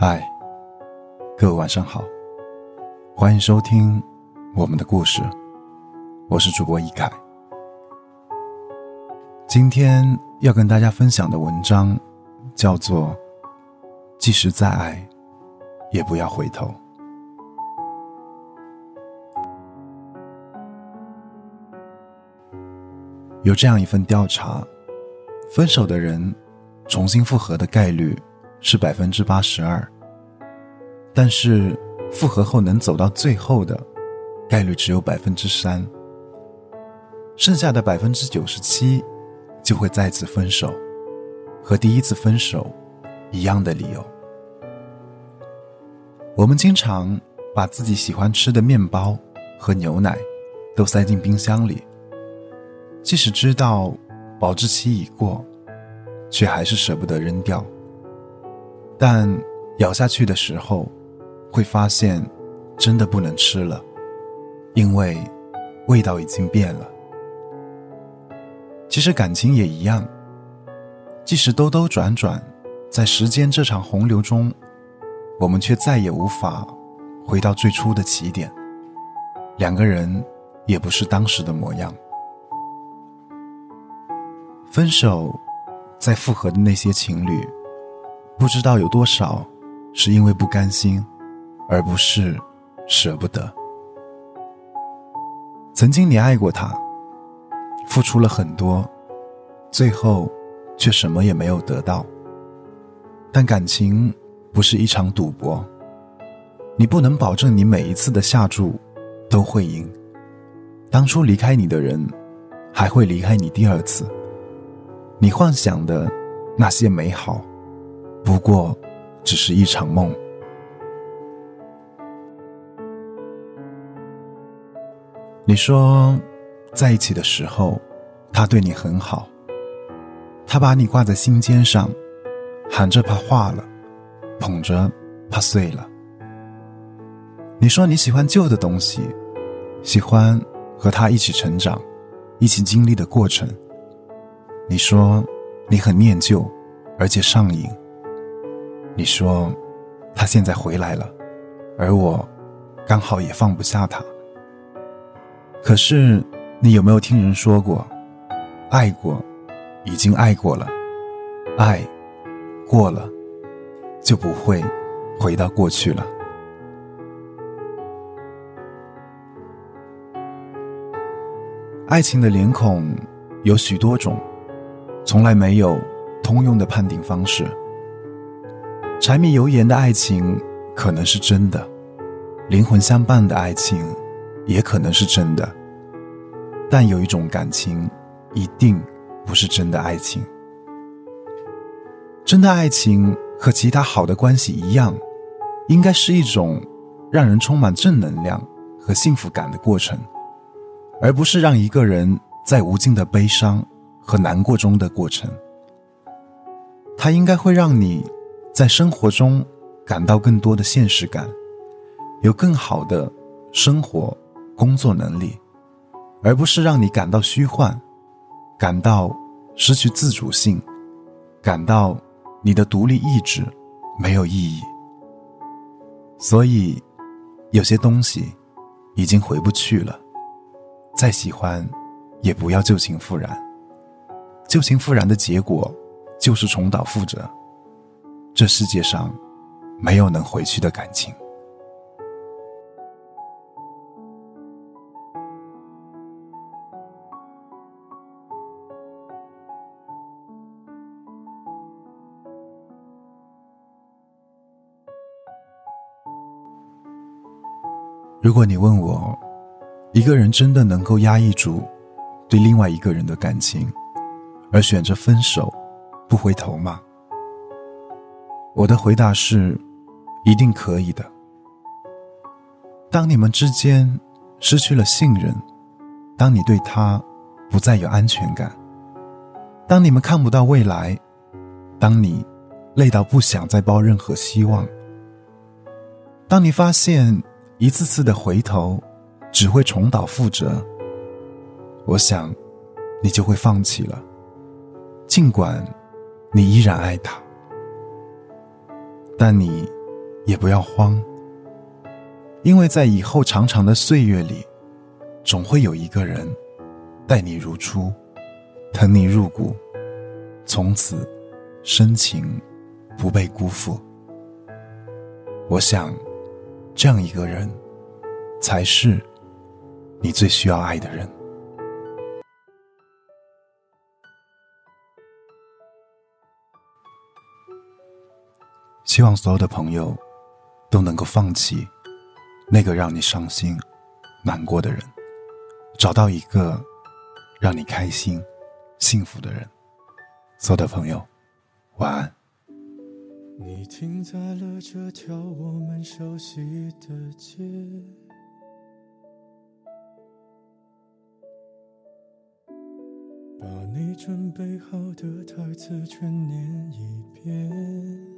嗨，各位晚上好，欢迎收听我们的故事，我是主播一凯。今天要跟大家分享的文章叫做《即使再爱，也不要回头》。有这样一份调查，分手的人重新复合的概率。是百分之八十二，但是复合后能走到最后的概率只有百分之三，剩下的百分之九十七就会再次分手，和第一次分手一样的理由。我们经常把自己喜欢吃的面包和牛奶都塞进冰箱里，即使知道保质期已过，却还是舍不得扔掉。但咬下去的时候，会发现真的不能吃了，因为味道已经变了。其实感情也一样，即使兜兜转转，在时间这场洪流中，我们却再也无法回到最初的起点，两个人也不是当时的模样。分手再复合的那些情侣。不知道有多少是因为不甘心，而不是舍不得。曾经你爱过他，付出了很多，最后却什么也没有得到。但感情不是一场赌博，你不能保证你每一次的下注都会赢。当初离开你的人，还会离开你第二次。你幻想的那些美好。不过，只是一场梦。你说，在一起的时候，他对你很好，他把你挂在心尖上，喊着怕化了，捧着怕碎了。你说你喜欢旧的东西，喜欢和他一起成长，一起经历的过程。你说你很念旧，而且上瘾。你说，他现在回来了，而我刚好也放不下他。可是，你有没有听人说过，爱过，已经爱过了，爱过了，就不会回到过去了。爱情的脸孔有许多种，从来没有通用的判定方式。柴米油盐的爱情可能是真的，灵魂相伴的爱情也可能是真的，但有一种感情一定不是真的爱情。真的爱情和其他好的关系一样，应该是一种让人充满正能量和幸福感的过程，而不是让一个人在无尽的悲伤和难过中的过程。它应该会让你。在生活中感到更多的现实感，有更好的生活工作能力，而不是让你感到虚幻，感到失去自主性，感到你的独立意志没有意义。所以，有些东西已经回不去了，再喜欢也不要旧情复燃。旧情复燃的结果就是重蹈覆辙。这世界上没有能回去的感情。如果你问我，一个人真的能够压抑住对另外一个人的感情，而选择分手不回头吗？我的回答是，一定可以的。当你们之间失去了信任，当你对他不再有安全感，当你们看不到未来，当你累到不想再抱任何希望，当你发现一次次的回头只会重蹈覆辙，我想，你就会放弃了，尽管你依然爱他。但你也不要慌，因为在以后长长的岁月里，总会有一个人待你如初，疼你入骨，从此深情不被辜负。我想，这样一个人，才是你最需要爱的人。希望所有的朋友都能够放弃那个让你伤心、难过的人，找到一个让你开心、幸福的人。所有的朋友，晚安。你停在了这条我们熟悉的街，把你准备好的台词全念一遍。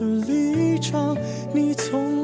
的立场？你从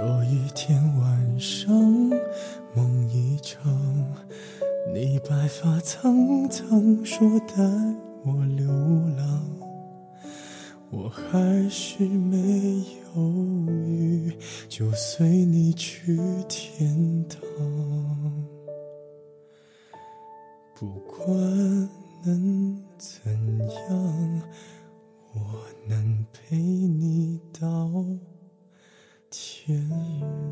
有一天晚上，梦一场，你白发苍苍，说带我流浪，我还是没犹豫，就随你去天堂。不管能言语。